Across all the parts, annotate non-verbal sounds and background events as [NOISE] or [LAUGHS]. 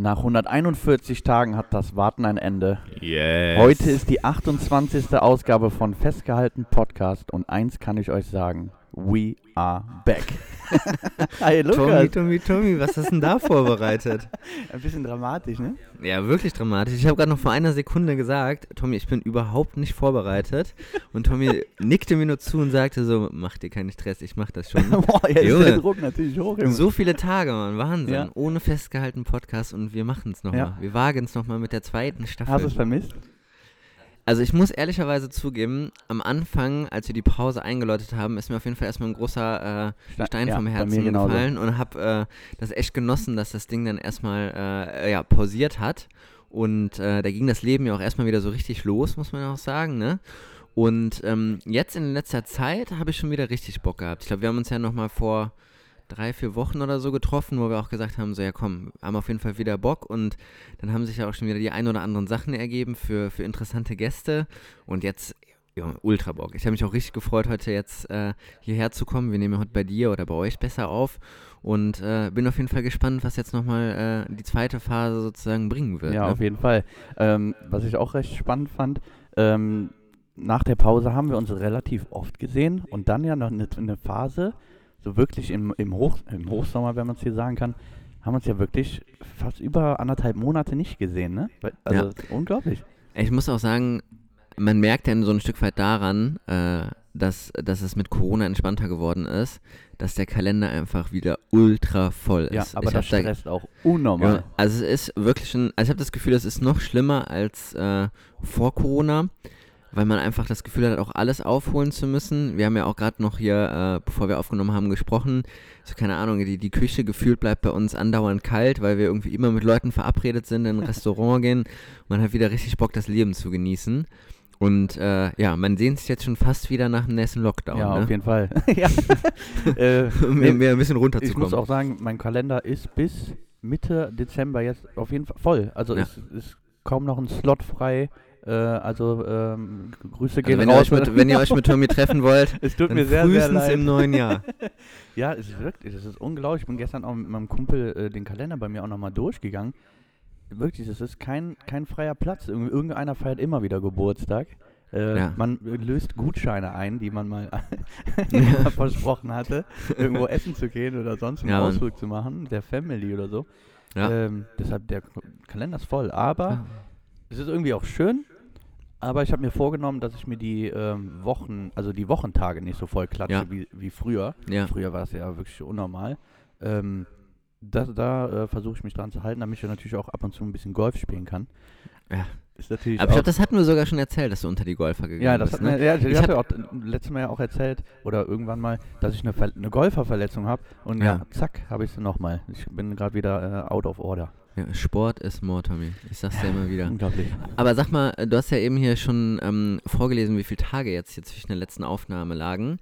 Nach 141 Tagen hat das Warten ein Ende. Yes. Heute ist die 28. Ausgabe von Festgehalten Podcast und eins kann ich euch sagen. We are back. [LAUGHS] Hi Tommy, Tommy, Tommy, was hast du denn da vorbereitet? [LAUGHS] Ein bisschen dramatisch, ne? Ja, wirklich dramatisch. Ich habe gerade noch vor einer Sekunde gesagt, Tommy, ich bin überhaupt nicht vorbereitet. Und Tommy [LAUGHS] nickte mir nur zu und sagte so, mach dir keinen Stress, ich mach das schon. Boah, jetzt Junge. ist der Druck natürlich hoch. Junge. So viele Tage, Mann, Wahnsinn. Ja. Ohne festgehalten Podcast und wir machen es nochmal. Ja. Wir wagen es nochmal mit der zweiten Staffel. Hast du es vermisst? Also ich muss ehrlicherweise zugeben, am Anfang, als wir die Pause eingeläutet haben, ist mir auf jeden Fall erstmal ein großer äh, Ste- Stein ja, vom Herzen genauso. gefallen und habe äh, das echt genossen, dass das Ding dann erstmal äh, ja, pausiert hat. Und äh, da ging das Leben ja auch erstmal wieder so richtig los, muss man auch sagen, ne? Und ähm, jetzt in letzter Zeit habe ich schon wieder richtig Bock gehabt. Ich glaube, wir haben uns ja nochmal vor drei, vier Wochen oder so getroffen, wo wir auch gesagt haben, so ja komm, haben auf jeden Fall wieder Bock und dann haben sich ja auch schon wieder die ein oder anderen Sachen ergeben für, für interessante Gäste und jetzt, ja, ultra Bock. Ich habe mich auch richtig gefreut, heute jetzt äh, hierher zu kommen. Wir nehmen ja heute bei dir oder bei euch besser auf und äh, bin auf jeden Fall gespannt, was jetzt nochmal äh, die zweite Phase sozusagen bringen wird. Ja, ne? auf jeden Fall. Ähm, was ich auch recht spannend fand, ähm, nach der Pause haben wir uns relativ oft gesehen und dann ja noch eine, eine Phase, so wirklich im, im, Hoch, im Hochsommer, wenn man es hier sagen kann, haben uns ja wirklich fast über anderthalb Monate nicht gesehen, ne? Also unglaublich. Ich muss auch sagen, man merkt ja so ein Stück weit daran, äh, dass, dass es mit Corona entspannter geworden ist, dass der Kalender einfach wieder ultra voll ist. Ja, aber ich das hab da- stresst auch unnormal. Ja, also es ist wirklich schon, also ich habe das Gefühl, es ist noch schlimmer als äh, vor Corona, weil man einfach das Gefühl hat, auch alles aufholen zu müssen. Wir haben ja auch gerade noch hier, äh, bevor wir aufgenommen haben, gesprochen, so keine Ahnung, die, die Küche gefühlt bleibt bei uns andauernd kalt, weil wir irgendwie immer mit Leuten verabredet sind, in ein Restaurant [LAUGHS] gehen. Man hat wieder richtig Bock, das Leben zu genießen. Und äh, ja, man sehnt sich jetzt schon fast wieder nach einem nächsten Lockdown. Ja, ne? auf jeden Fall. [LAUGHS] ja. [LAUGHS] äh, um nee, ein bisschen ich runterzukommen. muss auch sagen, mein Kalender ist bis Mitte Dezember jetzt auf jeden Fall voll. Also Ja. es ist kaum noch ein Slot frei. Äh, also ähm, Grüße also gehen wenn, ihr raus. euch mit, [LAUGHS] wenn ihr euch mit Tommy treffen wollt, [LAUGHS] es tut mir sehr, sehr leid. im neuen Jahr. [LAUGHS] Ja, es ist wirklich, es ist unglaublich. Ich bin gestern auch mit meinem Kumpel äh, den Kalender bei mir auch nochmal durchgegangen. Wirklich, es ist kein, kein freier Platz. Irgend- Irgendeiner feiert immer wieder Geburtstag. Äh, Ja. Man äh, löst Gutscheine ein, die man mal versprochen hatte, irgendwo essen zu gehen oder sonst einen Ja. Ausflug zu machen, der Family oder so. Ja. Ähm, deshalb, der Kalender ist voll. Aber es ist irgendwie auch schön. Aber ich habe mir vorgenommen, dass ich mir die ähm, Wochen, also die Wochentage nicht so voll klatsche Ja. wie, wie früher. Ja. Früher war es ja wirklich unnormal. Ähm, das, da äh, versuche ich mich dran zu halten, damit ich ja natürlich auch ab und zu ein bisschen Golf spielen kann. Ja. Ist natürlich Aber ich glaube, das hatten wir sogar schon erzählt, dass du unter die Golfer gegangen ja, das bist. hat ne? ja, ich, Ich hatte auch äh, letztes Mal ja auch erzählt oder irgendwann mal, dass ich eine, Ver eine Golferverletzung habe und ja, Ja. zack, habe ich sie nochmal. Ich bin gerade wieder äh, out of order. Ja, Sport ist Mord, Tommy. Ich sag's dir immer wieder. Unglaublich. Aber sag mal, du hast ja eben hier schon ähm, vorgelesen, wie viele Tage jetzt hier zwischen der letzten Aufnahme lagen.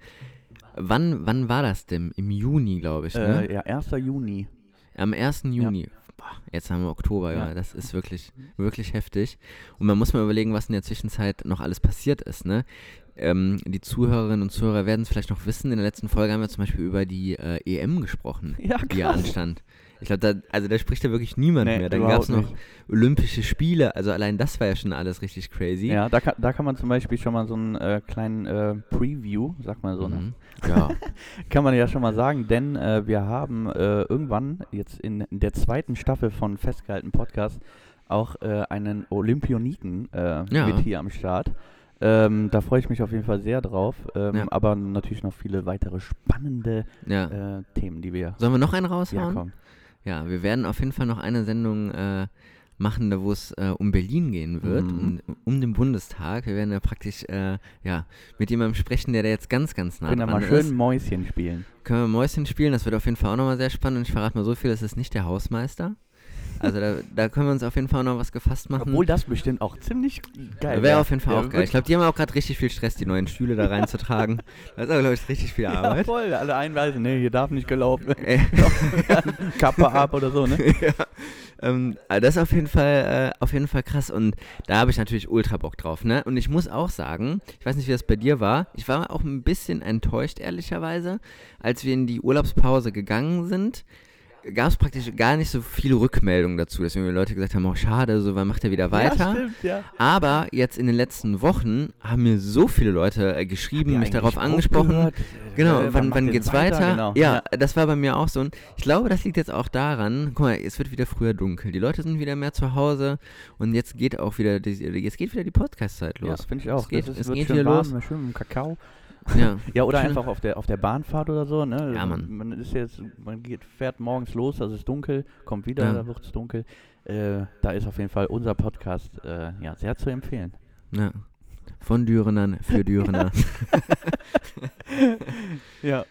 Wann, wann war das denn? Im Juni, glaube ich, ne? Äh, ja, 1. Juni. Am 1. Juni. Boah, jetzt haben wir Oktober, ja. Ja. Das ist wirklich, wirklich heftig. Und man muss mal überlegen, was in der Zwischenzeit noch alles passiert ist, ne? Ähm, die Zuhörerinnen und Zuhörer werden es vielleicht noch wissen. In der letzten Folge haben wir zum Beispiel über die äh, EM gesprochen, Ja, die ja anstand. Ich glaube, da, also da spricht ja wirklich niemand Nee, mehr. Dann gab es noch Olympische Spiele. Also allein das war ja schon alles richtig crazy. Ja, da kann, da kann man zum Beispiel schon mal so einen äh, kleinen äh, Preview, sag mal so, ne? Mhm. Ja. [LAUGHS] kann man ja schon mal sagen, denn äh, wir haben äh, irgendwann jetzt in, der zweiten Staffel von Festgehalten Podcast auch äh, einen Olympioniken äh, Ja. mit hier am Start. Ähm, da freue ich mich auf jeden Fall sehr drauf. Ähm, Ja. Aber natürlich noch viele weitere spannende ja. äh, Themen, die wir. Sollen wir noch einen Ja, raushauen? komm. Ja, wir werden auf jeden Fall noch eine Sendung äh, machen, da wo es äh, um Berlin gehen wird, Mhm. um, um den Bundestag. Wir werden ja praktisch äh, ja, mit jemandem sprechen, der da jetzt ganz, ganz nah Können wir dran mal schön ist. Mäuschen spielen. Können wir Mäuschen spielen, das wird auf jeden Fall auch nochmal sehr spannend. Und ich verrate mal so viel, es ist nicht der Hausmeister. Also da, da können wir uns auf jeden Fall noch was gefasst machen. Obwohl das bestimmt auch ziemlich geil Wäre auf jeden Fall Ja, auch geil. Ich glaube, die haben auch gerade richtig viel Stress, die neuen Stühle da reinzutragen. [LAUGHS] Das ist aber, glaube ich, richtig viel Ja, Arbeit. voll. Alle einweisen, nee, hier darf nicht gelaufen. Äh, [LAUGHS] Kappe ab oder so, ne? [LAUGHS] ja. Ähm, also das ist auf jeden Fall, äh, auf jeden Fall krass und da habe ich natürlich ultra Bock drauf, ne? Und ich muss auch sagen, ich weiß nicht, wie das bei dir war, ich war auch ein bisschen enttäuscht, ehrlicherweise, als wir in die Urlaubspause gegangen sind, gab es praktisch gar nicht so viele Rückmeldungen dazu, dass irgendwie Leute gesagt haben, oh schade, so wann macht er wieder weiter. Ja, stimmt, ja. Aber jetzt in den letzten Wochen haben mir so viele Leute äh, geschrieben, mich darauf angesprochen. aufgehört? Genau, Äh, wann, wann geht's weiter? Genau. Ja, das war bei mir auch so. Und ich glaube, das liegt jetzt auch daran, guck mal, es wird wieder früher dunkel. Die Leute sind wieder mehr zu Hause und jetzt geht auch wieder die, jetzt geht wieder die Podcast-Zeit Ja, los. finde ich auch. Es geht, Das es geht schön wieder warm, los. schön mit dem Kakao. Ja, [LAUGHS] Ja, oder Schön. einfach auf der, auf der Bahnfahrt oder so, ne? Ja, Mann. Man ist jetzt, man geht, fährt morgens los, da ist es dunkel, kommt wieder, Ja. da wird es dunkel. Äh, da ist auf jeden Fall unser Podcast äh, ja, sehr zu empfehlen. ja. Von Dürenern für Dürener. [LAUGHS] [LAUGHS] Ja.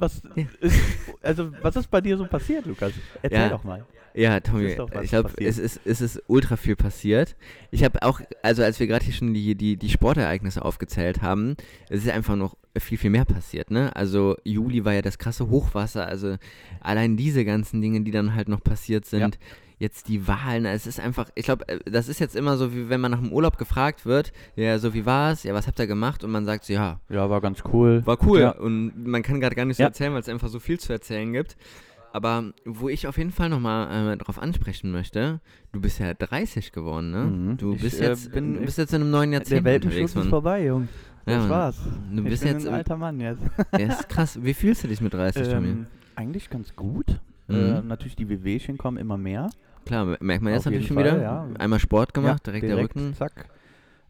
Was Ja. ist, also, was ist bei dir so passiert, Lukas? Erzähl Ja. doch mal. Ja, Tommy, ich glaube, es ist, es ist ultra viel passiert. Ich habe auch, also als wir gerade hier schon die, die, die Sportereignisse aufgezählt haben, es ist einfach noch viel, viel mehr passiert, ne? Also Juli war ja das krasse Hochwasser, also allein diese ganzen Dinge, die dann halt noch passiert sind. Jetzt die Wahlen, es ist einfach, ich glaube, das ist jetzt immer so, wie wenn man nach dem Urlaub gefragt wird, ja, so wie war es, ja, was habt ihr gemacht? Und man sagt so, ja, Ja, war ganz cool. war cool. Ja. Und man kann gerade gar nicht so Ja. erzählen, weil es einfach so viel zu erzählen gibt. Aber wo ich auf jeden Fall nochmal äh, drauf ansprechen möchte, du bist ja 30 geworden, ne? Mhm. Du Ich, bist äh, jetzt bin- du bist jetzt in einem neuen Der Jahrzehnt Welpenschutz unterwegs, ist vorbei, Jung. Ja, das war's. Du ich bist bin jetzt ein alter Mann jetzt. [LAUGHS] Ja, ist krass. Wie fühlst du dich mit 30, Tommy? Ähm, eigentlich ganz gut. Mhm. Äh, natürlich, die Wehwehchen kommen immer mehr. Klar, merkt man jetzt natürlich schon wieder. Ja. Einmal Sport gemacht, Ja, direkt, der Rücken. Zack.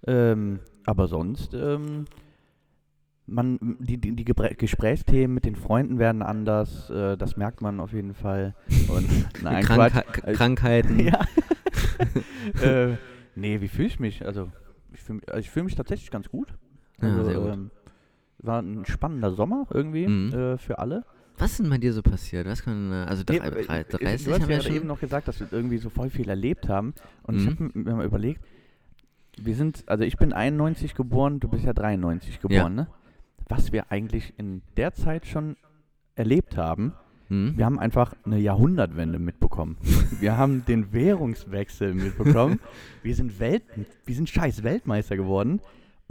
Ähm, aber sonst, ähm, man, die, die, die Gesprächsthemen mit den Freunden werden anders. Äh, das merkt man auf jeden Fall. [LAUGHS] Und, nein, Krankheit- Äh, Krankheiten. [LAUGHS] ja. [LAUGHS] äh, nee, wie fühle ich mich? Also, ich fühle also ich fühl mich tatsächlich ganz gut. Ja, Also, sehr gut. Ähm, war ein spannender Sommer irgendwie Mhm. äh, für alle. Was ist denn bei dir so passiert? Was kann, äh, also Nee, drei, äh, drei, äh, 30 du hast haben ja wir gerade eben schon. noch gesagt, dass wir irgendwie so voll viel erlebt haben. Und ich Mhm. habe mir mal überlegt, wir sind, also ich bin 91 geboren, du bist ja 93 geboren, ne? Was wir eigentlich in der Zeit schon erlebt haben. Hm? Wir haben einfach eine Jahrhundertwende mitbekommen. wir haben den Währungswechsel mitbekommen. [LAUGHS] wir sind Welt, wir sind scheiß Weltmeister geworden.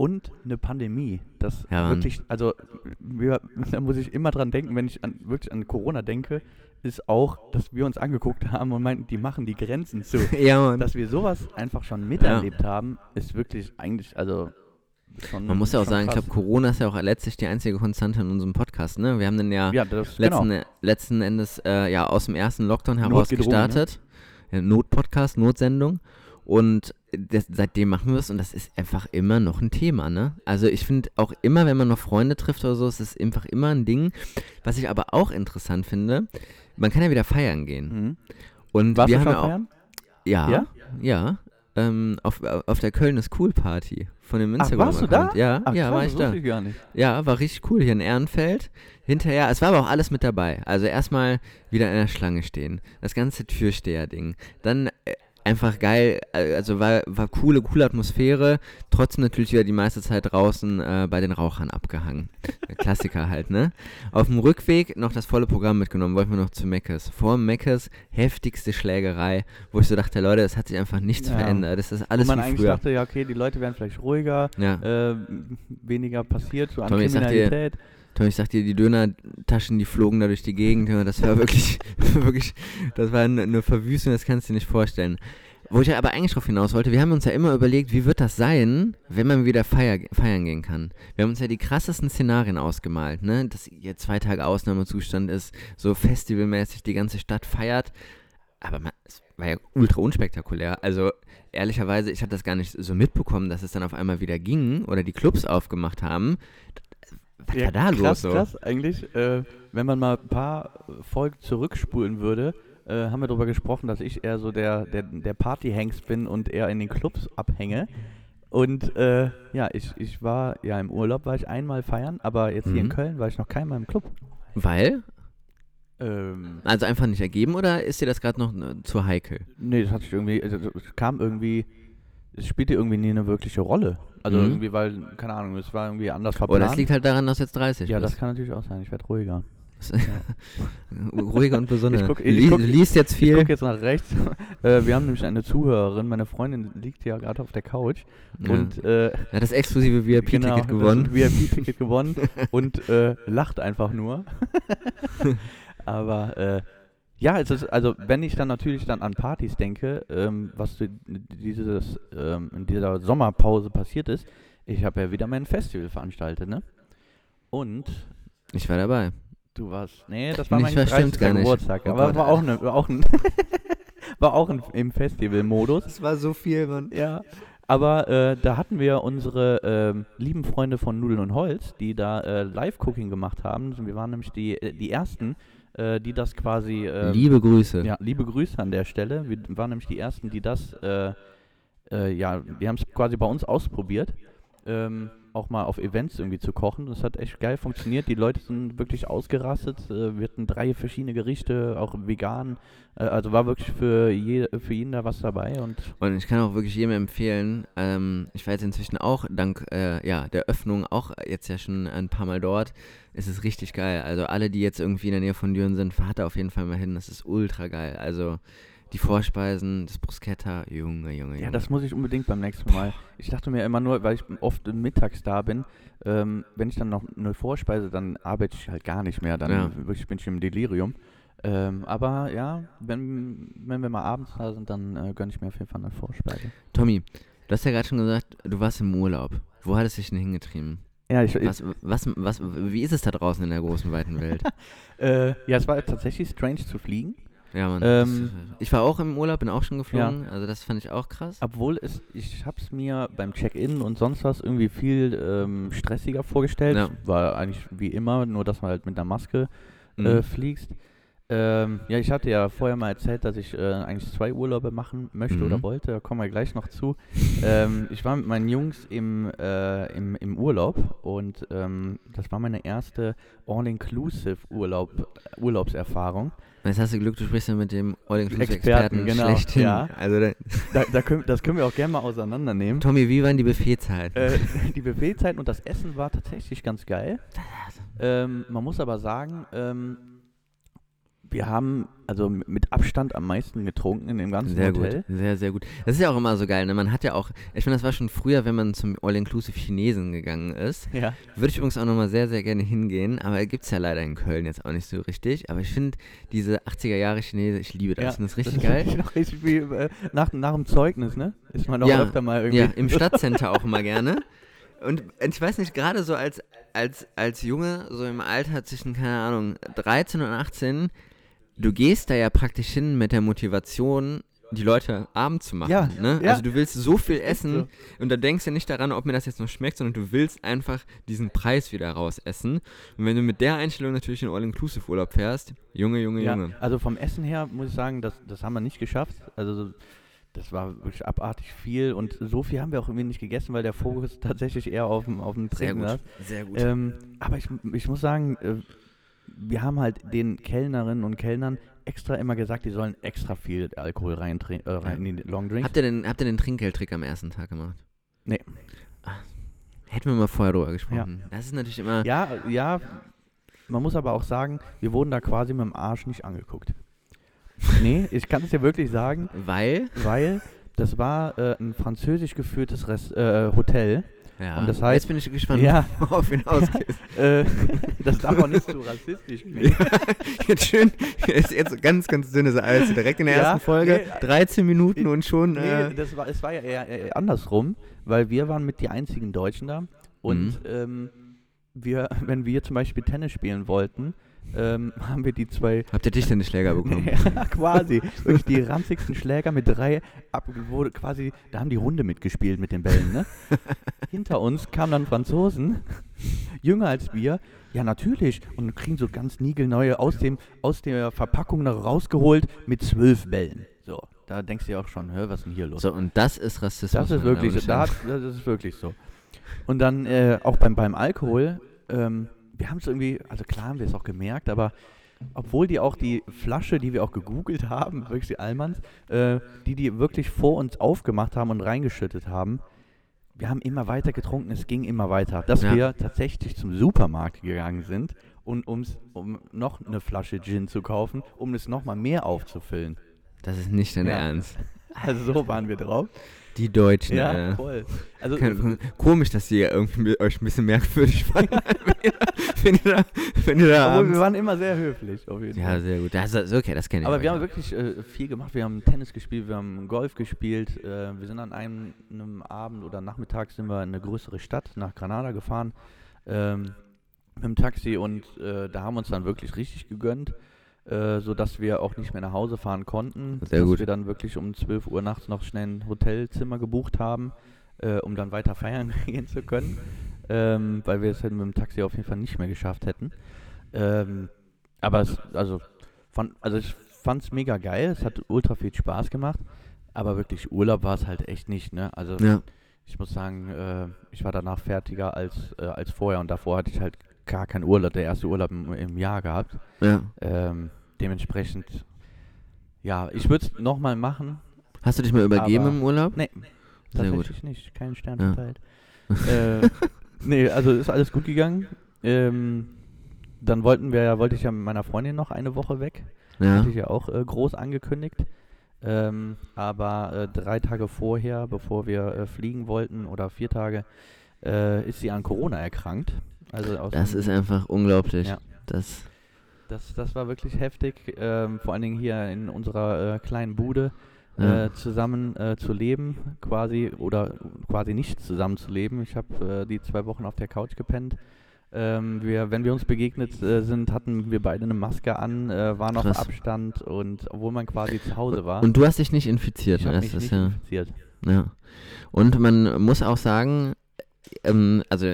Und eine Pandemie. Das Ja, wirklich, also wir, [LAUGHS] da muss ich immer dran denken, wenn ich an, wirklich an Corona denke, ist auch, dass wir uns angeguckt haben und meinten, die machen die Grenzen zu. [LAUGHS] Ja, Mann. Dass wir sowas einfach schon miterlebt haben, ist wirklich eigentlich, also schon. Man muss ja auch sagen, ich krass. glaube, Corona ist ja auch letztlich die einzige Konstante in unserem Podcast, ne? Wir haben den ja, Ja, das letzten, genau. letzten Endes äh, ja aus dem ersten Lockdown Not heraus ne? gestartet. Ja, Notpodcast, Notsendung. Und das, seitdem machen wir es und das ist einfach immer noch ein Thema, ne? Also ich finde auch immer, wenn man noch Freunde trifft oder so, ist es einfach immer ein Ding. Was ich aber auch interessant finde, man kann ja wieder feiern gehen. Mhm. Und Warst wir du haben schon ja auch, feiern? ja, Ja? ja, ähm, auf, auf der Köln ist Cool Party von dem Ach, Instagram. warst du da? Ja, Ach, ja, krass, war ich da. ich gar nicht. Ja, war richtig cool hier in Ehrenfeld. Hinterher, es war aber auch alles mit dabei. Also erstmal wieder in der Schlange stehen. Das ganze Türsteher-Ding. Dann äh, einfach geil, äh, also war, war coole, coole Atmosphäre. Trotzdem natürlich wieder die meiste Zeit draußen äh, bei den Rauchern abgehangen. Der Klassiker halt, ne? Auf dem Rückweg noch das volle Programm mitgenommen, wollten wir noch zu Meckes. Vor Meckes heftigste Schlägerei, wo ich so dachte, Leute, es hat sich einfach nichts Ja. verändert. Das ist Wo alles man wie eigentlich früher. dachte, ja, okay, die Leute werden vielleicht ruhiger, ja. äh, weniger passiert so an Tommy, ich Kriminalität. Tom, ich sag dir, die Dönertaschen, die flogen da durch die Gegend. Das war wirklich, [LAUGHS] wirklich, das war eine, Verwüstung, das kannst du dir nicht vorstellen. Wo ich aber eigentlich drauf hinaus wollte, wir haben uns ja immer überlegt, wie wird das sein, wenn man wieder feier, feiern gehen kann. Wir haben uns ja die krassesten Szenarien ausgemalt, ne? Dass jetzt zwei Tage Ausnahmezustand ist, so festivalmäßig die ganze Stadt feiert. Aber man, es war ja ultra unspektakulär. Also ehrlicherweise, ich habe das gar nicht so mitbekommen, dass es dann auf einmal wieder ging oder die Clubs aufgemacht haben. Was Ja, war da krass, los so? krass eigentlich. Äh, wenn man mal ein paar Folgen zurückspulen würde, äh, haben wir darüber gesprochen, dass ich eher so der, der, der Partyhengst bin und eher in den Clubs abhänge. Und äh, ja, ich, ich war ja im Urlaub, war ich einmal feiern, aber jetzt hier in Mhm. Köln war ich noch keinmal im Club. Weil? Ähm, Also einfach nicht ergeben oder ist dir das gerade noch äh, zu heikel? nee, das hat sich irgendwie, also, es kam irgendwie, es spielte irgendwie nie eine wirkliche Rolle. Also Mhm. irgendwie, weil, keine Ahnung, es war irgendwie anders Oder verplant. das liegt halt daran, dass jetzt 30 ja, das bist. kann natürlich auch sein, ich werde ruhiger. [LAUGHS] Ruhiger und besonnen. Ich guck- ich li guck- liest jetzt Ich viel. gucke jetzt nach rechts. [LAUGHS] äh, wir haben nämlich eine Zuhörerin, meine Freundin liegt ja gerade auf der Couch Ja. und äh, Er hat das exklusive VIP-Ticket genau, gewonnen. [LAUGHS] das VIP-Ticket gewonnen und äh, lacht einfach nur. Aber äh, ja, es ist, also wenn ich dann natürlich dann an Partys denke, ähm, was dieses, ähm, in dieser Sommerpause passiert ist, ich habe ja wieder mein Festival veranstaltet, ne? Und Ich war dabei. du warst, nee, das war Nee, mein ich war- stimmt 30. gar nicht. Geburtstag, Oh aber Gott, war auch, ne, war auch ein, [LAUGHS] war auch ein, im Festival-Modus. Das war so viel, Mann. Ja. Aber äh, da hatten wir unsere ähm, lieben Freunde von Nudeln und Holz, die da äh, Live-Cooking gemacht haben. Wir waren nämlich die, äh, die Ersten, äh, die das quasi. ähm, Liebe Grüße. ja, liebe Grüße an der Stelle. Wir waren nämlich die Ersten, die das. Äh, äh, ja, wir haben es quasi bei uns ausprobiert. Ähm, auch mal auf Events irgendwie zu kochen. Das hat echt geil funktioniert. Die Leute sind wirklich ausgerastet. Äh, wir hatten drei verschiedene Gerichte, auch vegan. Äh, also war wirklich für, je, für jeden da was dabei. Und Und ich kann auch wirklich jedem empfehlen, ähm, ich war jetzt inzwischen auch dank äh, ja, der Öffnung auch jetzt ja schon ein paar Mal dort. Es ist richtig geil. Also alle, die jetzt irgendwie in der Nähe von Düren sind, fahrt da auf jeden Fall mal hin. Das ist ultra geil. Also die Vorspeisen, das Bruschetta, Junge, Junge, Junge. Ja, das muss ich unbedingt beim nächsten Mal. Ich dachte mir immer nur, weil ich oft mittags da bin, ähm, wenn ich dann noch eine Vorspeise, dann arbeite ich halt gar nicht mehr. Dann Ja. wirklich bin ich im Delirium. Ähm, aber ja, wenn, wenn wir mal abends da sind, dann äh, gönne ich mir auf jeden Fall eine Vorspeise. Tommy, du hast ja gerade schon gesagt, du warst im Urlaub. Wo hat es dich denn hingetrieben? Ja, ich, Was, was, was, wie ist es da draußen in der großen, weiten Welt? [LAUGHS] äh, ja, es war tatsächlich strange zu fliegen, Ja, Mann. Ähm, das, ich war auch im Urlaub, bin auch schon geflogen. Also das fand ich auch krass. obwohl es, ich habe es mir beim Check-in und sonst was irgendwie viel ähm, stressiger vorgestellt. Ja. War eigentlich wie immer, nur dass man halt mit einer Maske Mhm. äh, fliegst. Ähm, ja, ich hatte ja vorher mal erzählt, dass ich äh, eigentlich zwei Urlaube machen möchte Mhm. oder wollte. Da kommen wir gleich noch zu. ähm, ich war mit meinen Jungs im, äh, im, im Urlaub und ähm, das war meine erste All-Inclusive Urlaub, Urlaubserfahrung. Jetzt hast du Glück, du sprichst ja mit dem Experten, All-Inclusive-Experten genau, schlechthin. ja. Also da, Da, da können, das können wir auch gerne mal auseinandernehmen. Tommy, wie waren die Buffetzeiten? Äh, [LAUGHS] die Buffetzeiten und das Essen war tatsächlich ganz geil. Ähm, man muss aber sagen, ähm, wir haben also mit Abstand am meisten getrunken in dem ganzen Sehr Hotel. gut, sehr, sehr gut. Das ist ja auch immer so geil, ne? Man hat ja auch, ich finde, das war schon früher, wenn man zum All-Inclusive Chinesen gegangen ist. Ja. Würde ich übrigens auch nochmal sehr, sehr gerne hingehen, aber gibt es ja leider in Köln jetzt auch nicht so richtig. Aber ich finde diese 80er Jahre Chinese, ich liebe das. ja. Das ist richtig ist geil. wirklich noch richtig wie äh, nach, nach dem Zeugnis, ne? Ist man auch Ja, öfter mal irgendwie. Ja, im Stadtcenter auch immer gerne. Und ich weiß nicht, gerade so als, als, als Junge, so im Alter zwischen, keine Ahnung, 13 und 18, du gehst da ja praktisch hin mit der Motivation, die Leute arm zu machen. Ja, ne? ja. Also du willst so viel essen und da denkst du nicht daran, ob mir das jetzt noch schmeckt, sondern du willst einfach diesen Preis wieder raus essen. Und wenn du mit der Einstellung natürlich in All-Inclusive-Urlaub fährst, Junge, Junge, Ja, Junge. also vom Essen her muss ich sagen, das, das haben wir nicht geschafft. Also so- das war wirklich abartig viel und so viel haben wir auch irgendwie nicht gegessen, weil der Fokus tatsächlich eher auf dem, auf dem Sehr Trinken gut, lag. sehr gut. Ähm, aber ich, ich muss sagen, äh, wir haben halt den Kellnerinnen und Kellnern extra immer gesagt, die sollen extra viel Alkohol rein, äh, rein in die Long Drinks. Habt ihr den, habt ihr den Trinkgeldtrick am ersten Tag gemacht? Nee. Ah, hätten wir mal vorher drüber gesprochen. Das ist natürlich immer. Ja, ja, man muss aber auch sagen, wir wurden da quasi mit dem Arsch nicht angeguckt. [LAUGHS] Nee, ich kann es dir wirklich sagen, Weil. weil das war äh, ein französisch geführtes Rest, äh, Hotel. Ja. Und das heißt- Jetzt bin ich gespannt, Ja. [LAUGHS] worauf hinausgeht. [LAUGHS] Äh, das darf auch nicht so rassistisch klingen. jetzt schön. Jetzt, jetzt ganz, ganz dünnes Eis. Direkt in der Ja, ersten Folge. nee. 13 Minuten und schon. Nee, Äh, das war, es war ja eher, eher andersrum, weil wir waren mit die einzigen Deutschen da und Mhm. ähm, wir, [LAUGHS] wenn wir zum Beispiel Tennis spielen wollten, ähm, [LAUGHS] haben wir die zwei, habt ihr dich denn die Schläger bekommen? [LAUGHS] ja, quasi, wirklich die ranzigsten Schläger mit drei, ab, wurde quasi, da haben die Hunde mitgespielt mit den Bällen, ne? [LAUGHS] Hinter uns kamen dann Franzosen, jünger als wir, ja natürlich, und kriegen so ganz niegelneue aus, dem, aus der Verpackung noch rausgeholt mit zwölf Bällen. So, da denkst du ja auch schon, hör, was ist denn hier los? So, und das ist Rassismus. Das ist wirklich so. und Da, das ist wirklich so. Und dann äh, auch beim, beim Alkohol, ähm, wir haben es irgendwie, also klar haben wir es auch gemerkt, aber obwohl die auch die Flasche, die wir auch gegoogelt haben, wirklich die Allmanns, äh, die die wirklich vor uns aufgemacht haben und reingeschüttet haben, wir haben immer weiter getrunken, es ging immer weiter. Dass Ja. wir tatsächlich zum Supermarkt gegangen sind und ums, um noch eine Flasche Gin zu kaufen, um es nochmal mehr aufzufüllen. Das ist nicht dein Ja. Ernst. [LAUGHS] Also so waren wir drauf. Die Deutschen, Ja, äh, voll. Also, Kein- Komisch, dass ihr irgendwie euch ein bisschen merkwürdig fanden, [LAUGHS] wenn ihr da, wenn ihr obwohl, wir waren immer sehr höflich, auf jeden Ja, Fall. sehr gut. Das ist okay, das kenne ich. Aber wir ja. haben wirklich äh, viel gemacht. Wir haben Tennis gespielt, wir haben Golf gespielt. Äh, wir sind an einem, einem Abend oder Nachmittag sind wir in eine größere Stadt nach Granada gefahren ähm, mit dem Taxi und äh, da haben wir uns dann wirklich richtig gegönnt, äh, sodass wir auch nicht mehr nach Hause fahren konnten. Sehr dass gut. wir dann wirklich um 12 Uhr nachts noch schnell ein Hotelzimmer gebucht haben, äh, um dann weiter feiern [LAUGHS] gehen zu können, ähm, weil wir es halt mit dem Taxi auf jeden Fall nicht mehr geschafft hätten. Ähm, aber es, also, fand, also ich fand es mega geil, es hat ultra viel Spaß gemacht, aber wirklich Urlaub war es halt echt nicht, ne? Also Ja, ich muss sagen, äh, ich war danach fertiger als, äh, als vorher und davor hatte ich halt gar keinen Urlaub, der erste Urlaub im, im Jahr gehabt. ja. Ähm, dementsprechend, ja, ich würde es nochmal machen. Hast du dich mal übergeben im Urlaub? Nee, Sehr gut. tatsächlich nicht, keinen Stern Ja. verteilt. äh, nee, also ist alles gut gegangen. Ähm, dann wollten wir ja, wollte ich ja mit meiner Freundin noch eine Woche weg. Ja. Hatte ich ja auch äh, groß angekündigt. Ähm, aber äh, drei Tage vorher, bevor wir äh, fliegen wollten, oder vier Tage, äh, ist sie an Corona erkrankt. Also aus Das ist einfach unglaublich. Ja. Das, das, das war wirklich heftig, ähm, vor allen Dingen hier in unserer äh, kleinen Bude Ja. äh, zusammen äh, zu leben, quasi, oder quasi nicht zusammen zu leben. Ich habe äh, die zwei Wochen auf der Couch gepennt. Ähm, wir, wenn wir uns begegnet äh, sind, hatten wir beide eine Maske an, äh, waren auf Krass. Abstand und obwohl man quasi zu Hause war. und du hast dich nicht infiziert, ich ne? Das mich ist nicht ja, infiziert. ja. Und man muss auch sagen, ähm, also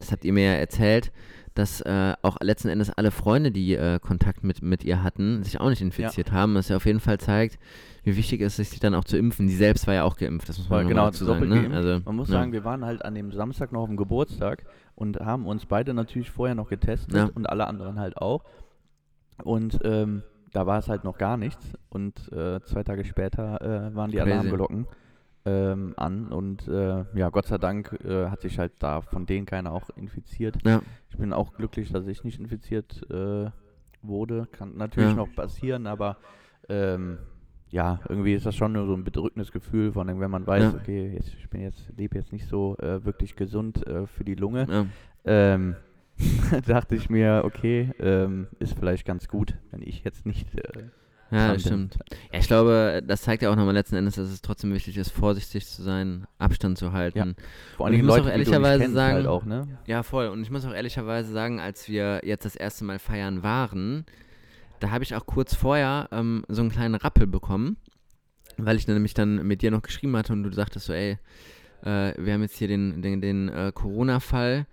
das habt ihr mir ja erzählt, dass äh, auch letzten Endes alle Freunde, die äh, Kontakt mit, mit ihr hatten, sich auch nicht infiziert haben. Was ja auf jeden Fall zeigt, wie wichtig es ist, sich dann auch zu impfen. Die selbst war ja auch geimpft, das muss man genau, dazu sagen. Ne? Also, Man muss ja. sagen, wir waren halt an dem Samstag noch auf dem Geburtstag und haben uns beide natürlich vorher noch getestet Ja. und alle anderen halt auch. Und ähm, da war es halt noch gar nichts. Und äh, zwei Tage später äh, waren die Crazy. Alarmglocken ähm, an. Und äh, ja, Gott sei Dank äh, hat sich halt da von denen keiner auch infiziert. Ja. Ich bin auch glücklich, dass ich nicht infiziert äh, wurde. Kann natürlich Ja. noch passieren, aber ähm, ja, irgendwie ist das schon nur so ein bedrückendes Gefühl, von wenn man weiß, Ja. okay, jetzt, ich bin jetzt, lebe jetzt nicht so äh, wirklich gesund äh, für die Lunge. Ja. Ähm, [LAUGHS] dachte ich mir, okay, ähm, ist vielleicht ganz gut, wenn ich jetzt nicht. Ja, das stimmt. Ja, ich glaube, das zeigt ja auch nochmal letzten Endes, dass es trotzdem wichtig ist, vorsichtig zu sein, Abstand zu halten. vor Und allem ich muss auch Leute, nicht ehrlicherweise kennst, sagen- halt auch, ne? Ja, voll. Und ich muss auch ehrlicherweise sagen, als wir jetzt das erste Mal feiern waren, da habe ich auch kurz vorher ähm, so einen kleinen Rappel bekommen, weil ich nämlich dann mit dir noch geschrieben hatte und du sagtest so, ey, äh, wir haben jetzt hier den, den, den äh, Corona-Fall.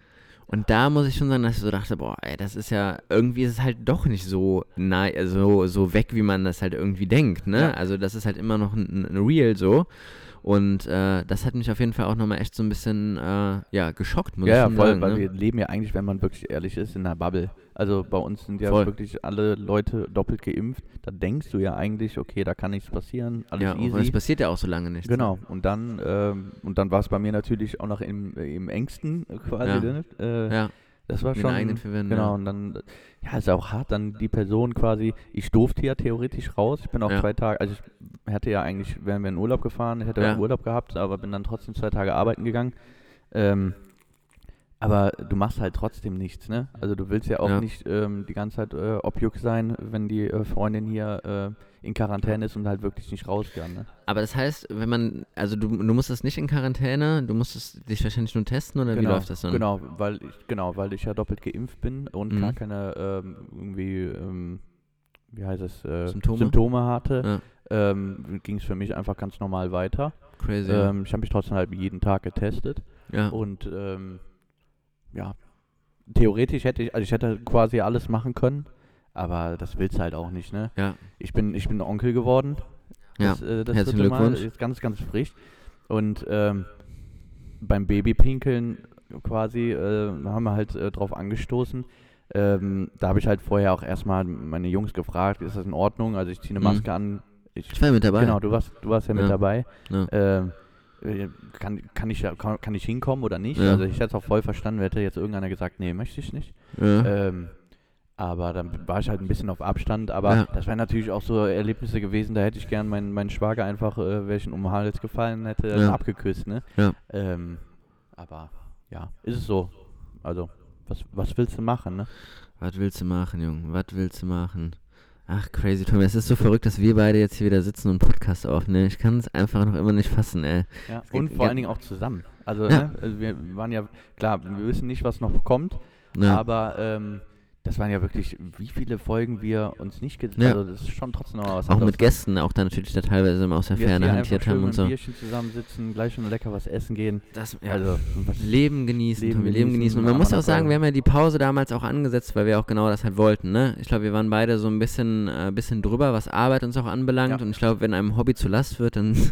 Und da muss ich schon sagen, dass ich so dachte, boah, ey, das ist ja, irgendwie ist es halt doch nicht so nah, so, so weg, wie man das halt irgendwie denkt, ne? Ja. Also das ist halt immer noch ein, ein Real so. Und äh, das hat mich auf jeden Fall auch nochmal echt so ein bisschen, äh, ja, geschockt, muss Ja, ich ja, voll, sagen. weil ne? wir leben ja eigentlich, wenn man wirklich ehrlich ist, in einer Bubble. Also bei uns sind ja Voll. wirklich alle Leute doppelt geimpft. Da denkst du ja eigentlich, okay, da kann nichts passieren, alles ja, und es easy. passiert ja auch so lange nichts. Genau, und dann, ähm, und dann war es bei mir natürlich auch noch im, im engsten quasi. Ja. Ne? Äh, Ja, Das war schon. eigenen vier Wänden, Genau, ja. und dann, ja, ist auch hart, dann die Person quasi, ich durfte ja theoretisch raus, ich bin auch Ja. zwei Tage, also ich hätte ja eigentlich, wären wir in Urlaub gefahren, hätte Ja. Urlaub gehabt, aber bin dann trotzdem zwei Tage arbeiten gegangen. Ähm, aber du machst halt trotzdem nichts, ne? Also du willst ja auch Ja. nicht ähm, die ganze Zeit äh, objuk sein, wenn die äh, Freundin hier äh, in Quarantäne ist und halt wirklich nicht raus kann, ne? Aber das heißt, wenn man, also du, du musstest nicht in Quarantäne, du musstest dich wahrscheinlich nur testen oder wie läuft das dann? Genau, weil ich, genau, weil ich ja doppelt geimpft bin und Mhm. gar keine ähm, irgendwie, ähm, wie heißt es, äh, Symptome? hatte, Ja, ähm, ging es für mich einfach ganz normal weiter. crazy. Ähm, ich habe mich trotzdem halt jeden Tag getestet ja. und ähm, ja, theoretisch hätte ich, also ich hätte quasi alles machen können, aber das willst du halt auch nicht, ne? ja, Ich bin, ich bin Onkel geworden. ja. Das, äh, das Herzlichen dritte Mal, Glückwunsch. Ist ganz, ganz frisch. Und ähm, beim Babypinkeln quasi äh, haben wir halt äh, drauf angestoßen. Ähm, da habe ich halt vorher auch erstmal meine Jungs gefragt, ist das in Ordnung? Also ich ziehe eine Mhm. Maske an. Ich, Ich war mit dabei. Genau, du warst, du warst ja, mit Ja. dabei. Ja. Ähm, äh, kann, kann, ich, kann, kann ich hinkommen oder nicht? Ja. Also ich hätte es auch voll verstanden, hätte jetzt irgendeiner gesagt, nee, möchte ich nicht. Ja. Ähm, Aber dann war ich halt ein bisschen auf Abstand. Aber Ja. das wären natürlich auch so Erlebnisse gewesen, da hätte ich gern meinen, meinen Schwager einfach, äh, welchen um den Hals gefallen hätte, Ja. abgeküsst, ne? Ähm, aber ja, ist es so. Also, was, was willst du machen, ne? Was willst du machen, Junge? Was willst du machen? Ach, crazy, Tommy. Es ist so verrückt, dass wir beide jetzt hier wieder sitzen und Podcast aufnehmen. Ich kann es einfach noch immer nicht fassen, ey. Ja, und vor allen Dingen auch zusammen. Also, Ja. ne, also wir waren ja, klar, wir wissen nicht, was noch kommt, Ja. aber ähm, das waren ja wirklich, wie viele Folgen wir uns nicht gesehen Ja. Also, das ist schon trotzdem noch was auch mit Gästen, auch da natürlich da teilweise immer aus der Ferne hantiert haben und so. Bierchen zusammensitzen, gleich schon lecker was essen gehen. Das, ja. Also, Leben genießen, Leben Tommy, Leben genießen. Und man muss auch sagen, wir haben ja die Pause damals auch angesetzt, weil wir auch genau das halt wollten, ne? Ich glaube, wir waren beide so ein bisschen, äh, bisschen drüber, was Arbeit uns auch anbelangt. Ja. Und ich glaube, wenn einem Hobby zu Last wird, dann [LAUGHS]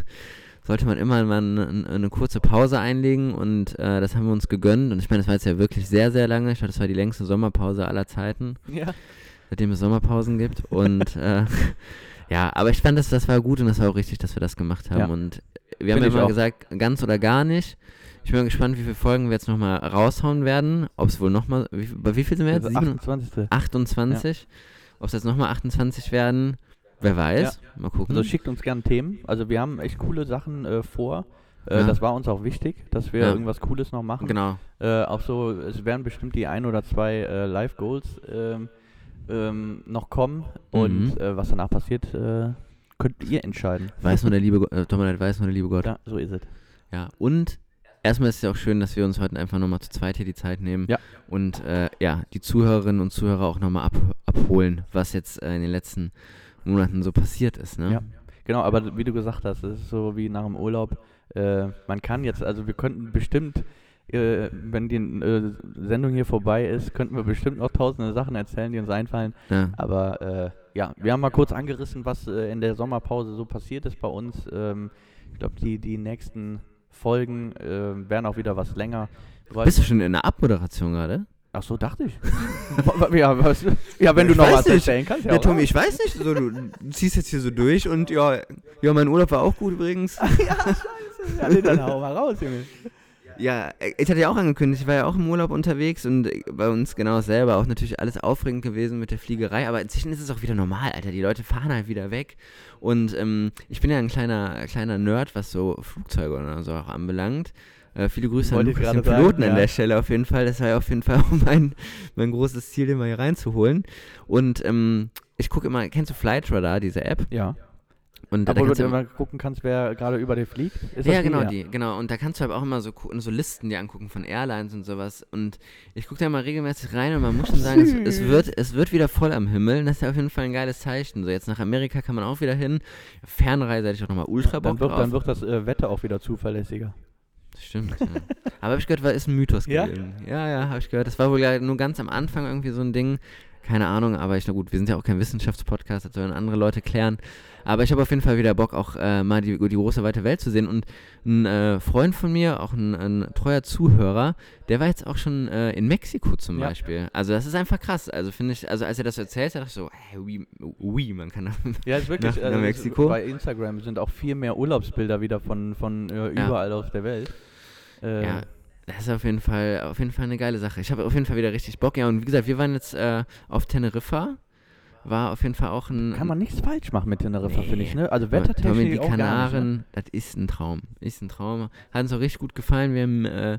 sollte man immer mal eine, eine kurze Pause einlegen und äh, das haben wir uns gegönnt. Und ich meine, das war jetzt ja wirklich sehr, sehr lange. Ich glaube, das war die längste Sommerpause aller Zeiten, ja. seitdem es Sommerpausen gibt. Und äh, [LAUGHS] ja, aber ich fand, das, das war gut und das war auch richtig, dass wir das gemacht haben. Ja. Und wir haben Find ja ich immer auch. gesagt, ganz oder gar nicht. Ich bin mal gespannt, wie viele Folgen wir jetzt nochmal raushauen werden. Ob es wohl nochmal, wie, bei wie viel sind wir jetzt? Also Sieben- 28. 28. Ob es jetzt nochmal 28 werden, wer weiß. Mal gucken. Also schickt uns gerne Themen. Also wir haben echt coole Sachen äh, vor. Äh, Ja. Das war uns auch wichtig, dass wir Ja. irgendwas Cooles noch machen. genau. Äh, auch so, es werden bestimmt die ein oder zwei äh, Live-Goals ähm, ähm, noch kommen. Und Mhm. äh, was danach passiert, äh, könnt ihr entscheiden. Weiß nur der liebe Gott, [LAUGHS] äh, weiß nur der liebe Gott. Ja, so ist es. Ja, und erstmal ist es ja auch schön, dass wir uns heute einfach nochmal zu zweit hier die Zeit nehmen Ja. und äh, ja, die Zuhörerinnen und Zuhörer auch nochmal ab, abholen, was jetzt in den letzten Monaten so passiert ist. Ne? Ja. Genau, aber wie du gesagt hast, es ist so wie nach dem Urlaub. Äh, man kann jetzt, also wir könnten bestimmt, äh, wenn die äh, Sendung hier vorbei ist, könnten wir bestimmt noch tausende Sachen erzählen, die uns einfallen. Ja. Aber äh, ja, wir haben mal kurz angerissen, was äh, in der Sommerpause so passiert ist bei uns. Ähm, ich glaube, die, die nächsten Folgen äh, werden auch wieder was länger. Bist du schon in der Abmoderation gerade? Ach so, dachte ich. [LAUGHS] ja, was, ja, wenn du Ich noch was nicht. erzählen kannst. Ja, Tommy, ich weiß nicht, so, du ziehst jetzt hier so durch und ja, ja, mein Urlaub war auch gut übrigens. [LAUGHS] ja, nee, dann hau mal raus, Junge. Ja, ich hatte ja auch angekündigt, ich war ja auch im Urlaub unterwegs und bei uns genau selber auch natürlich alles aufregend gewesen mit der Fliegerei, aber inzwischen ist es auch wieder normal, Alter. Die Leute fahren halt wieder weg und ähm, ich bin ja ein kleiner, kleiner Nerd, was so Flugzeuge oder so auch anbelangt. Äh, viele Grüße an Wollte ich Lukas, den Piloten sagen, an ja. der Stelle auf jeden Fall. Das war ja auf jeden Fall [LAUGHS] auch mein, mein großes Ziel, den mal hier reinzuholen. Und ähm, ich gucke immer, kennst du Flight Radar, diese App? Ja. Und da Obwohl kannst du mal gucken kannst, wer gerade über dir fliegt. Ist ja, genau, die, genau. Und da kannst du aber auch immer so, so Listen dir angucken von Airlines und sowas. Und ich gucke da mal regelmäßig rein und man muss schon sagen, es, [LAUGHS] es, wird, es wird wieder voll am Himmel. Und das ist ja auf jeden Fall ein geiles Zeichen. So, jetzt nach Amerika kann man auch wieder hin. Fernreise hätte ich auch nochmal ultra Bock Dann wird, drauf. dann wird das äh, Wetter auch wieder zuverlässiger. Stimmt, ja. [LAUGHS] Aber habe ich gehört, war ist ein Mythos Ja? gewesen. Ja, ja, habe ich gehört. Das war wohl ja nur ganz am Anfang irgendwie so ein Ding. Keine Ahnung, aber ich, na gut, wir sind ja auch kein Wissenschaftspodcast, das sollen andere Leute klären. Aber ich habe auf jeden Fall wieder Bock, auch äh, mal die, die große weite Welt zu sehen. Und ein äh, Freund von mir, auch ein, ein treuer Zuhörer, der war jetzt auch schon äh, in Mexiko zum Ja. Beispiel. Also das ist einfach krass. Also finde ich, also als er das erzählt hat, dachte ich so, hey, oui, oui man kann Ja, ist wirklich. Nach- also nach Mexiko? Bei Instagram sind auch viel mehr Urlaubsbilder wieder von, von äh, Ja. überall aus der Welt. Äh, Ja, das ist auf jeden Fall, auf jeden Fall eine geile Sache. Ich habe auf jeden Fall wieder richtig Bock. Ja, und wie gesagt, wir waren jetzt äh, auf Teneriffa. War auf jeden Fall auch ein. Kann man nichts falsch machen mit Teneriffa, Nee. finde ich. Ne? Also Tommy, wettertechnisch die auch gar nicht, ne? Kanaren, das ist ein Traum. Ist ein Traum. Hat uns auch richtig gut gefallen. Wir haben äh,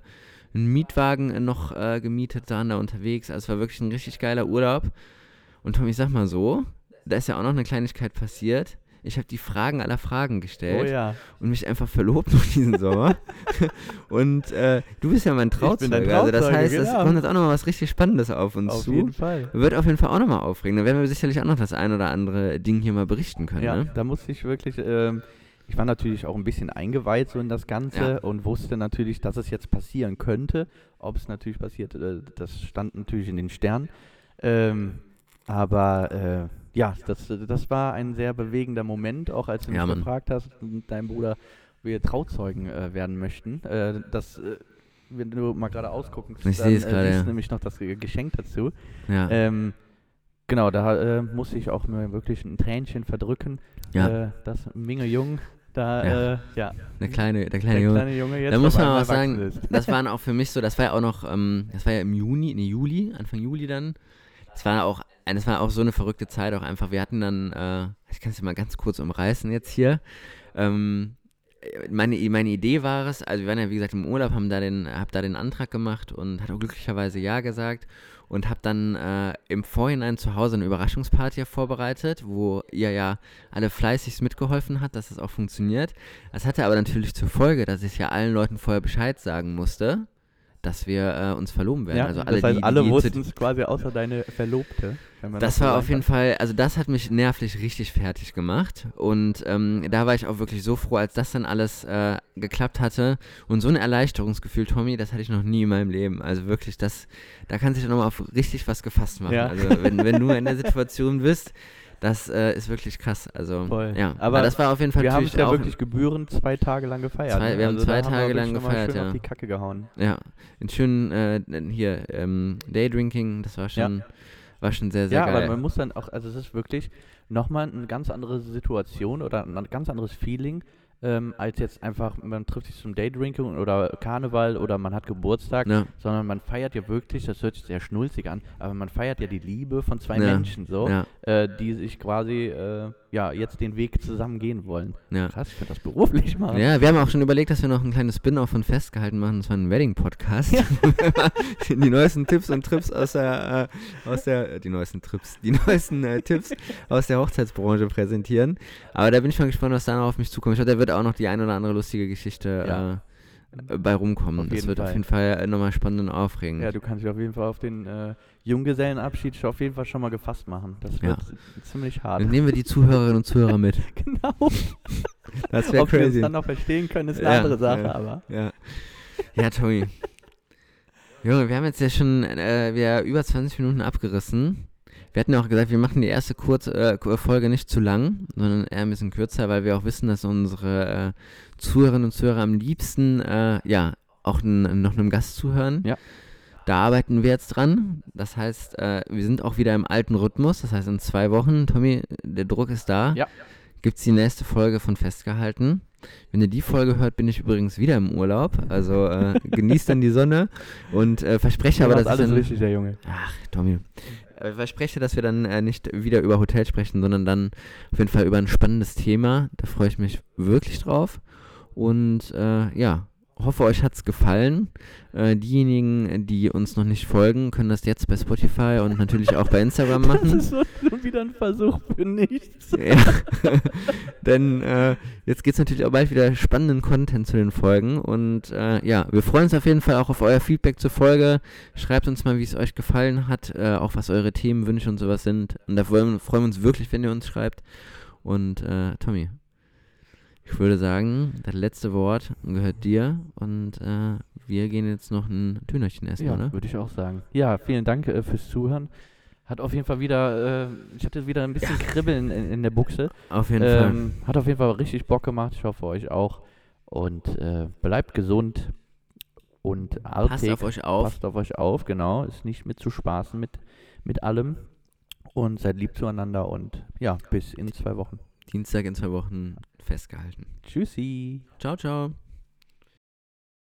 einen Mietwagen noch äh, gemietet, waren da unterwegs. Also es war wirklich ein richtig geiler Urlaub. Und Tom, ich sag mal so, da ist ja auch noch eine Kleinigkeit passiert. Ich habe die Fragen aller Fragen Oh gestellt ja. und mich einfach verlobt noch diesen Sommer. [LAUGHS] und äh, du bist ja mein dein Trauzeuge. Also das Trauzeuge, heißt, es genau. kommt jetzt auch nochmal was richtig Spannendes auf uns Auf zu. jeden Fall. Wird auf jeden Fall auch nochmal aufregend. Da werden wir sicherlich auch noch das ein oder andere Ding hier mal berichten können. Ja, Ne? da musste ich wirklich, ähm, ich war natürlich auch ein bisschen eingeweiht so in das Ganze Ja. und wusste natürlich, dass es jetzt passieren könnte. Ob es natürlich passiert, äh, das stand natürlich in den Sternen. Ähm, aber äh, ja, das, das war ein sehr bewegender Moment, auch als du mich Ja, gefragt hast, deinem Bruder, wir Trauzeugen äh, werden möchten. Äh, das, äh, wenn du mal gerade ausgucken es dann, äh, siehst ja. nämlich noch das Ge- Geschenk dazu. Ja. Ähm, genau, da äh, musste ich auch mir wirklich ein Tränchen verdrücken. ja. Äh, das Minge Jung, da, Ja. äh, ja, der kleine, der der kleine Junge. kleine Junge jetzt Da muss man auch sagen, ist. das waren auch für mich so, das war ja auch noch, ähm, das war ja im Juni, nee, Juli, Anfang Juli dann. Das war auch das war auch so eine verrückte Zeit auch einfach. Wir hatten dann, äh, ich kann es mal ganz kurz umreißen jetzt hier. Ähm, meine, meine Idee war es, also wir waren ja wie gesagt im Urlaub, haben da den, hab da den Antrag gemacht und hat auch glücklicherweise Ja gesagt und habe dann äh, im Vorhinein zu Hause eine Überraschungsparty vorbereitet, wo ihr ja alle fleißigst mitgeholfen hat, dass es auch funktioniert. Das hatte aber natürlich zur Folge, dass ich ja allen Leuten vorher Bescheid sagen musste dass wir äh, uns verloben werden. Ja, also alle, das heißt, die, alle die wussten es quasi außer deine Verlobte. Das war auf jeden kann. Fall, also das hat mich nervlich richtig fertig gemacht. Und ähm, da war ich auch wirklich so froh, als das dann alles äh, geklappt hatte. Und so ein Erleichterungsgefühl, Tommy, das hatte ich noch nie in meinem Leben. Also wirklich, das, da kann sich dann nochmal auf richtig was gefasst machen. Ja. Also wenn, wenn du in der Situation bist, [LAUGHS] das äh, ist wirklich krass. Also Voll. ja, Aber aber das war auf jeden Fall Wir haben es ja wirklich gebührend zwei Tage lang gefeiert. Zwei- ne? wir haben also zwei Tage wir lang gefeiert, schön ja. auf die Kacke gehauen. ja, in schönen äh, hier ähm, Daydrinking, das war schon, war schon sehr sehr ja, geil. aber man muss dann auch, also es ist wirklich nochmal eine ganz andere Situation oder ein ganz anderes Feeling, ähm, als jetzt einfach, man trifft sich zum Daydrinking oder Karneval oder man hat Geburtstag, ja, sondern man feiert ja wirklich, das hört sich sehr schnulzig an, aber man feiert ja die Liebe von zwei Ja, Menschen so, äh, die sich quasi, äh, ja, jetzt den Weg zusammen gehen wollen. ja. Krass, ich könnte das beruflich machen. Ja, wir haben auch schon überlegt, dass wir noch ein kleines Spin-off von Festgehalten machen. Das war ein Wedding-Podcast. mal [LAUGHS] die neuesten Tipps und Trips aus der, äh, aus der, äh, die neuesten Trips, die neuesten äh, Tipps aus der Hochzeitsbranche präsentieren. Aber da bin ich mal gespannt, was da noch auf mich zukommt. Ich glaube, da wird auch noch die ein oder andere lustige Geschichte Ja. Äh, bei rumkommen. Auf das wird auf Fall. jeden Fall äh, nochmal spannend und aufregend. Ja, du kannst dich auf jeden Fall auf den äh, Junggesellenabschied schon auf jeden Fall schon mal gefasst machen. Das Ja. wird ziemlich hart. Dann nehmen wir die Zuhörerinnen und Zuhörer mit. [LAUGHS] genau. [LAUGHS] Das wäre Ob wir crazy. dann noch verstehen können, ist eine Ja, andere Sache, ja. aber. Ja. Ja, Tommy. [LAUGHS] Junge, wir haben jetzt ja schon äh, wir über 20 Minuten abgerissen. Wir hatten ja auch gesagt, wir machen die erste Kurz, äh, Folge nicht zu lang, sondern eher ein bisschen kürzer, weil wir auch wissen, dass unsere äh, Zuhörerinnen und Zuhörer am liebsten äh, ja auch noch einem Gast zuhören. Ja. Da arbeiten wir jetzt dran. Das heißt, äh, wir sind auch wieder im alten Rhythmus. Das heißt, in zwei Wochen, Tommy, der Druck ist da. Ja. Gibt es die nächste Folge von Festgehalten. Wenn ihr die Folge hört, bin ich übrigens wieder im Urlaub. Also äh, genießt dann die Sonne und äh, verspreche aber, dass machst ich alles dann, richtig, der Junge. Ach, Tommy. Verspreche, dass wir dann äh, nicht wieder über Hotel sprechen, sondern dann auf jeden Fall über ein spannendes Thema. Da freue ich mich wirklich drauf. Und äh, ja, hoffe, euch hat es gefallen. Äh, diejenigen, die uns noch nicht folgen, können das jetzt bei Spotify und natürlich auch bei Instagram [LAUGHS] Das machen. ist so schon wieder ein Versuch für nichts. Ja. [LAUGHS] Denn äh, jetzt geht es natürlich auch bald wieder spannenden Content zu den Folgen. Und äh, ja, wir freuen uns auf jeden Fall auch auf euer Feedback zur Folge. Schreibt uns mal, wie es euch gefallen hat, äh, auch was eure Themenwünsche und sowas sind. Und da freuen freuen wir uns wirklich, wenn ihr uns schreibt. Und äh, Tommy, ich würde sagen, das letzte Wort gehört dir. Und äh, wir gehen jetzt noch ein Dönerchen essen, Ja, oder? würde ich auch sagen. Ja, vielen Dank äh, fürs Zuhören. Hat auf jeden Fall wieder, äh, ich hatte wieder ein bisschen Kribbeln in, in der Buchse. Auf jeden Fall. Ähm, hat auf jeden Fall richtig Bock gemacht. Ich hoffe euch auch. Und äh, bleibt gesund. Und Passt Alltag, auf euch auf. passt auf euch auf, genau. Ist nicht mit zu spaßen mit, mit allem. Und seid lieb zueinander und ja, bis in zwei Wochen. Dienstag in zwei Wochen festgehalten. Tschüssi. Ciao, ciao.